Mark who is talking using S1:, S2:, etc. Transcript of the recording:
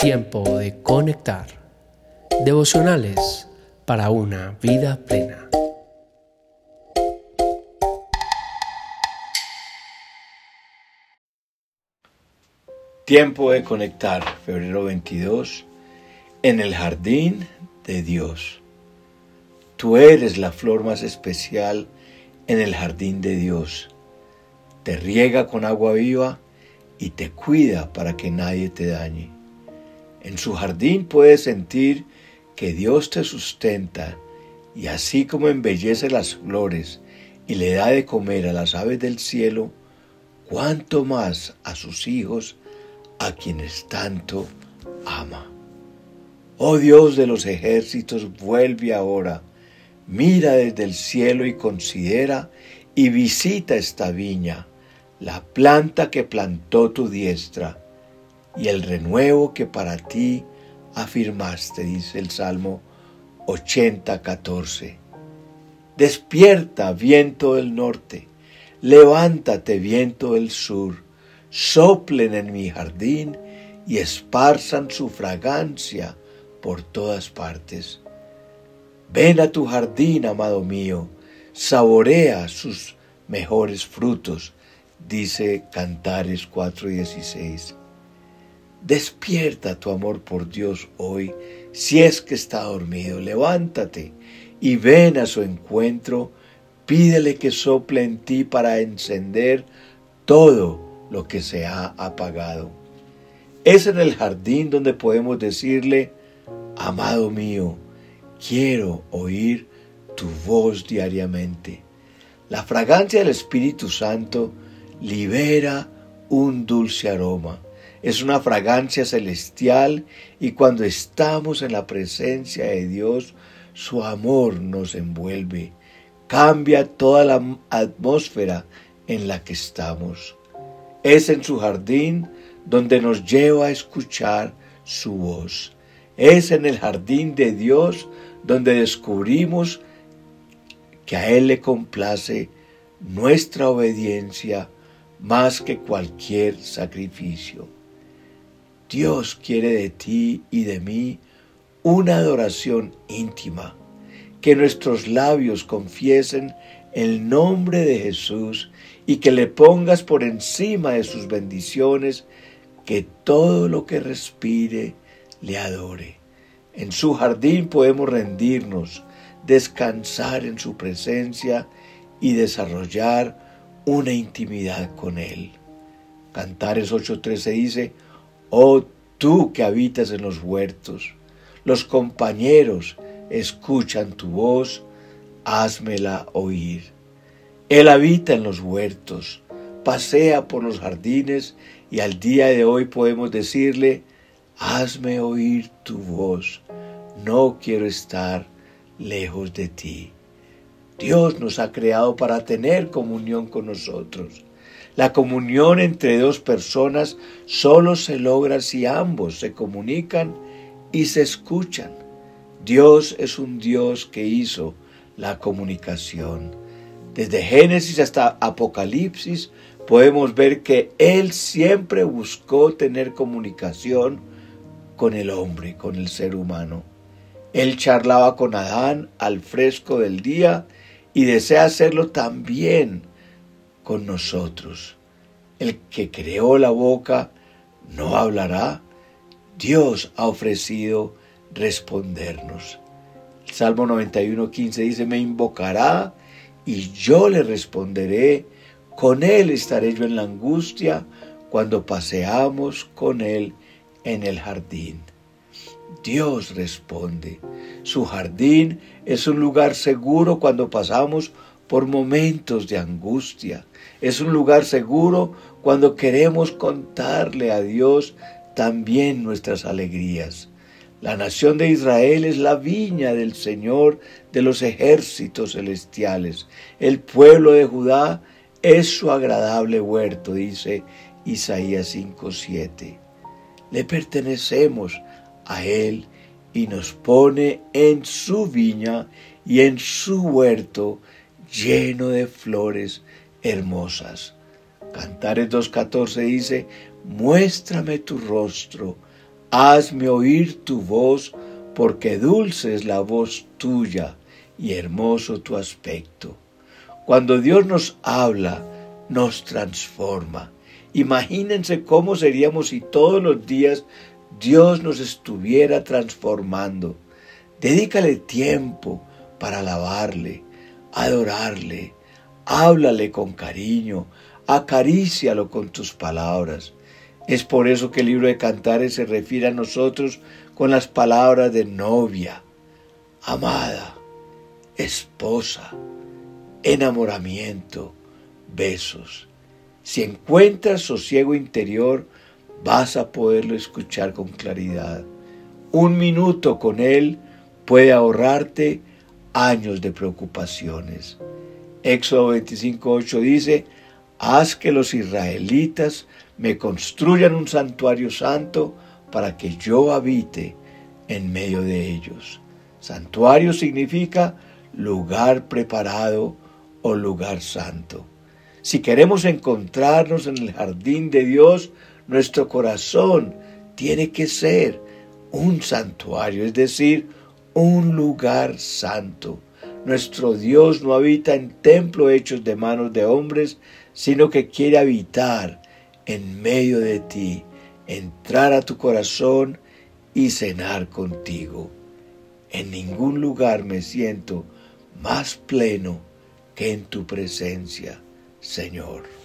S1: Tiempo de conectar. Devocionales para una vida plena.
S2: Tiempo de conectar, febrero 22, en el jardín de Dios. Tú eres la flor más especial en el jardín de Dios. Te riega con agua viva y te cuida para que nadie te dañe. En su jardín puedes sentir que Dios te sustenta y así como embellece las flores y le da de comer a las aves del cielo, cuanto más a sus hijos, a quienes tanto ama. Oh Dios de los ejércitos, vuelve ahora, mira desde el cielo y considera y visita esta viña, la planta que plantó tu diestra y el renuevo que para ti afirmaste, dice el Salmo 80, 14. Despierta, viento del norte, levántate, viento del sur, soplen en mi jardín y esparzan su fragancia por todas partes. Ven a tu jardín, amado mío, saborea sus mejores frutos, dice Cantares 4:16. Despierta tu amor por Dios hoy, si es que está dormido, levántate y ven a su encuentro, pídele que sople en ti para encender todo lo que se ha apagado. Es en el jardín donde podemos decirle, amado mío, quiero oír tu voz diariamente. La fragancia del Espíritu Santo libera un dulce aroma es una fragancia celestial y cuando estamos en la presencia de Dios, su amor nos envuelve, cambia toda la atmósfera en la que estamos. Es en su jardín donde nos lleva a escuchar su voz. Es en el jardín de Dios donde descubrimos que a Él le complace nuestra obediencia más que cualquier sacrificio. Dios quiere de ti y de mí una adoración íntima, que nuestros labios confiesen el nombre de Jesús y que le pongas por encima de sus bendiciones, que todo lo que respire le adore. En su jardín podemos rendirnos, descansar en su presencia y desarrollar una intimidad con Él. Cantares 8:13 dice, Oh tú que habitas en los huertos, los compañeros escuchan tu voz, házmela oír. Él habita en los huertos, pasea por los jardines y al día de hoy podemos decirle, hazme oír tu voz, no quiero estar lejos de ti. Dios nos ha creado para tener comunión con nosotros. La comunión entre dos personas solo se logra si ambos se comunican y se escuchan. Dios es un Dios que hizo la comunicación. Desde Génesis hasta Apocalipsis podemos ver que Él siempre buscó tener comunicación con el hombre, con el ser humano. Él charlaba con Adán al fresco del día y desea hacerlo también con nosotros. El que creó la boca no hablará. Dios ha ofrecido respondernos. El Salmo 91.15 dice, me invocará y yo le responderé. Con él estaré yo en la angustia cuando paseamos con él en el jardín. Dios responde. Su jardín es un lugar seguro cuando pasamos por momentos de angustia. Es un lugar seguro cuando queremos contarle a Dios también nuestras alegrías. La nación de Israel es la viña del Señor de los ejércitos celestiales. El pueblo de Judá es su agradable huerto, dice Isaías 5:7. Le pertenecemos a Él y nos pone en su viña y en su huerto lleno de flores hermosas. Cantares 2.14 dice, muéstrame tu rostro, hazme oír tu voz, porque dulce es la voz tuya y hermoso tu aspecto. Cuando Dios nos habla, nos transforma. Imagínense cómo seríamos si todos los días Dios nos estuviera transformando. Dedícale tiempo para alabarle, adorarle, háblale con cariño, acarícialo con tus palabras. Es por eso que el libro de Cantares se refiere a nosotros con las palabras de novia, amada, esposa, enamoramiento, besos. Si encuentras sosiego interior, vas a poderlo escuchar con claridad. Un minuto con Él puede ahorrarte años de preocupaciones. Éxodo 25.8 dice, haz que los israelitas me construyan un santuario santo para que yo habite en medio de ellos. Santuario significa lugar preparado o lugar santo. Si queremos encontrarnos en el jardín de Dios, nuestro corazón tiene que ser un santuario, es decir, un lugar santo. Nuestro Dios no habita en templos hechos de manos de hombres, sino que quiere habitar en medio de ti, entrar a tu corazón y cenar contigo. En ningún lugar me siento más pleno que en tu presencia, Señor.